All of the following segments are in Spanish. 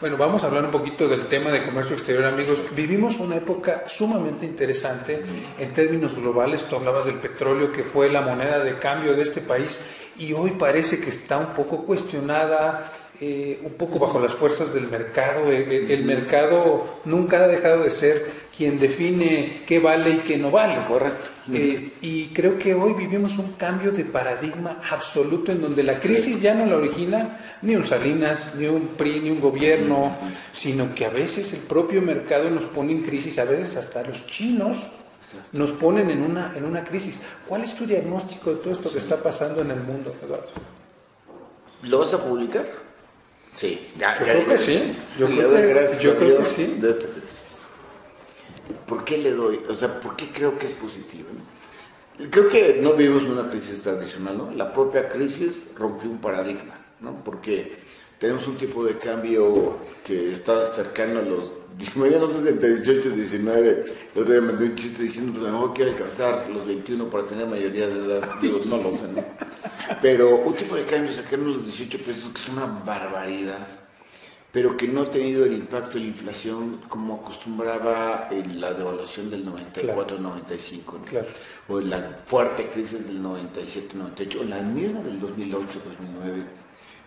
Bueno, vamos a hablar un poquito del tema de comercio exterior, amigos. Vivimos una época sumamente interesante en términos globales. Tú hablabas del petróleo, que fue la moneda de cambio de este país, y hoy parece que está un poco cuestionada, eh, un poco bajo las fuerzas del mercado. Eh, eh, el mercado nunca ha dejado de ser quien define qué vale y qué no vale. Correcto. y creo que hoy vivimos un cambio de paradigma absoluto en donde la crisis ya no la origina ni un Salinas, ni un PRI, ni un gobierno, sino que a veces el propio mercado nos pone en crisis, a veces hasta los chinos nos ponen en una, en una crisis. ¿Cuál es tu diagnóstico de todo esto que está pasando en el mundo, Eduardo? ¿Lo vas a publicar? Sí, ya, yo creo que sí. Yo creo, que, yo creo que sí. De esta crisis. ¿Por qué le doy? O sea, ¿por qué creo que es positivo? Creo que no vivimos una crisis tradicional, ¿no? La propia crisis rompió un paradigma, ¿no? Porque tenemos un tipo de cambio que está cercano a los yo no sé entre 18 y 19, el otro día me dio un chiste diciendo, pues a lo mejor quiero alcanzar los 21 para tener mayoría de edad. Digo, no lo sé, ¿no? Pero un tipo de cambio a los 18 pesos, que es una barbaridad, pero que no ha tenido el impacto de la inflación como acostumbraba en la devaluación del 94-95, o en la fuerte crisis del 97-98, o la misma del 2008-2009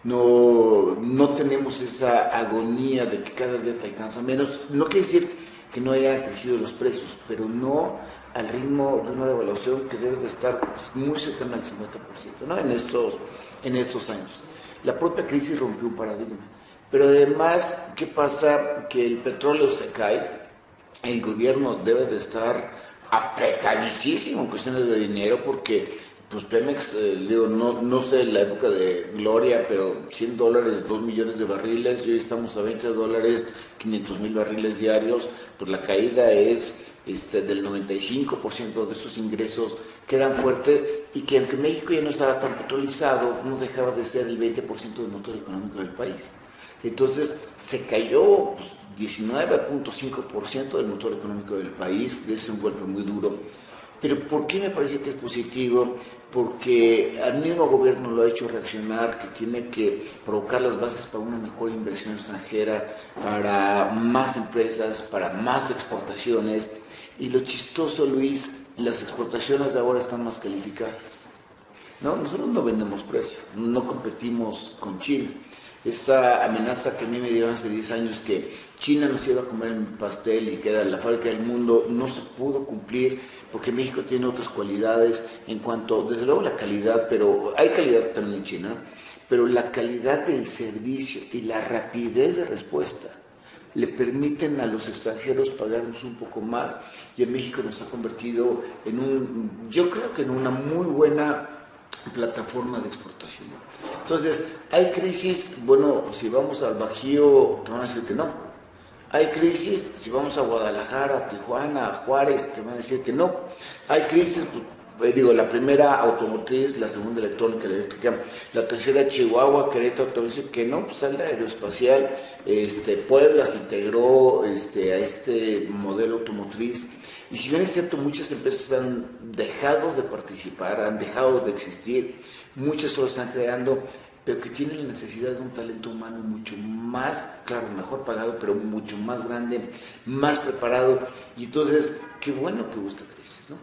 no, no tenemos esa agonía de que cada día te alcanza menos. No quiere decir que no hayan crecido los precios, pero no al ritmo de una devaluación que debe de estar muy cercana al 50% ¿no? en, estos, en estos años. La propia crisis rompió un paradigma. Pero además, ¿qué pasa? Que el petróleo se cae, el gobierno debe de estar apretadísimo en cuestiones de dinero porque pues Pemex, eh, digo, no, no sé la época de Gloria, pero 100 dólares, 2 millones de barriles, y hoy estamos a 20 dólares, 500 mil barriles diarios, pues la caída es este, del 95% de esos ingresos que eran fuertes y que aunque México ya no estaba tan petrolizado, no dejaba de ser el 20% del motor económico del país. Entonces se cayó pues, 19.5% del motor económico del país, es un golpe muy duro. Pero ¿por qué me parece que es positivo? Porque al mismo gobierno lo ha hecho reaccionar, que tiene que provocar las bases para una mejor inversión extranjera, para más empresas, para más exportaciones. Y lo chistoso, Luis, las exportaciones ahora están más calificadas. No, nosotros no vendemos precio, no competimos con China. Esa amenaza que a mí me dieron hace 10 años que China nos iba a comer un pastel y que era la fábrica del mundo, no se pudo cumplir porque México tiene otras cualidades en cuanto, desde luego la calidad, pero hay calidad también en China, pero la calidad del servicio y la rapidez de respuesta le permiten a los extranjeros pagarnos un poco más y en México nos ha convertido en un, yo creo que en una muy buena plataforma de exportación. Entonces, hay crisis, bueno, si vamos al Bajío, te van a decir que no, hay crisis, si vamos a Guadalajara, Tijuana, Juárez, te van a decir que no. Hay crisis, pues, digo, la primera automotriz, la segunda electrónica, la eléctrica, la tercera Chihuahua, Querétaro, te decir que no, pues sale aeroespacial, este, Puebla se integró este, a este modelo automotriz. Y si bien es cierto, muchas empresas han dejado de participar, han dejado de existir, muchas solo están creando, pero que tiene la necesidad de un talento humano mucho más, claro, mejor pagado, pero mucho más grande, más preparado. Y entonces, qué bueno que gusta crisis, ¿no?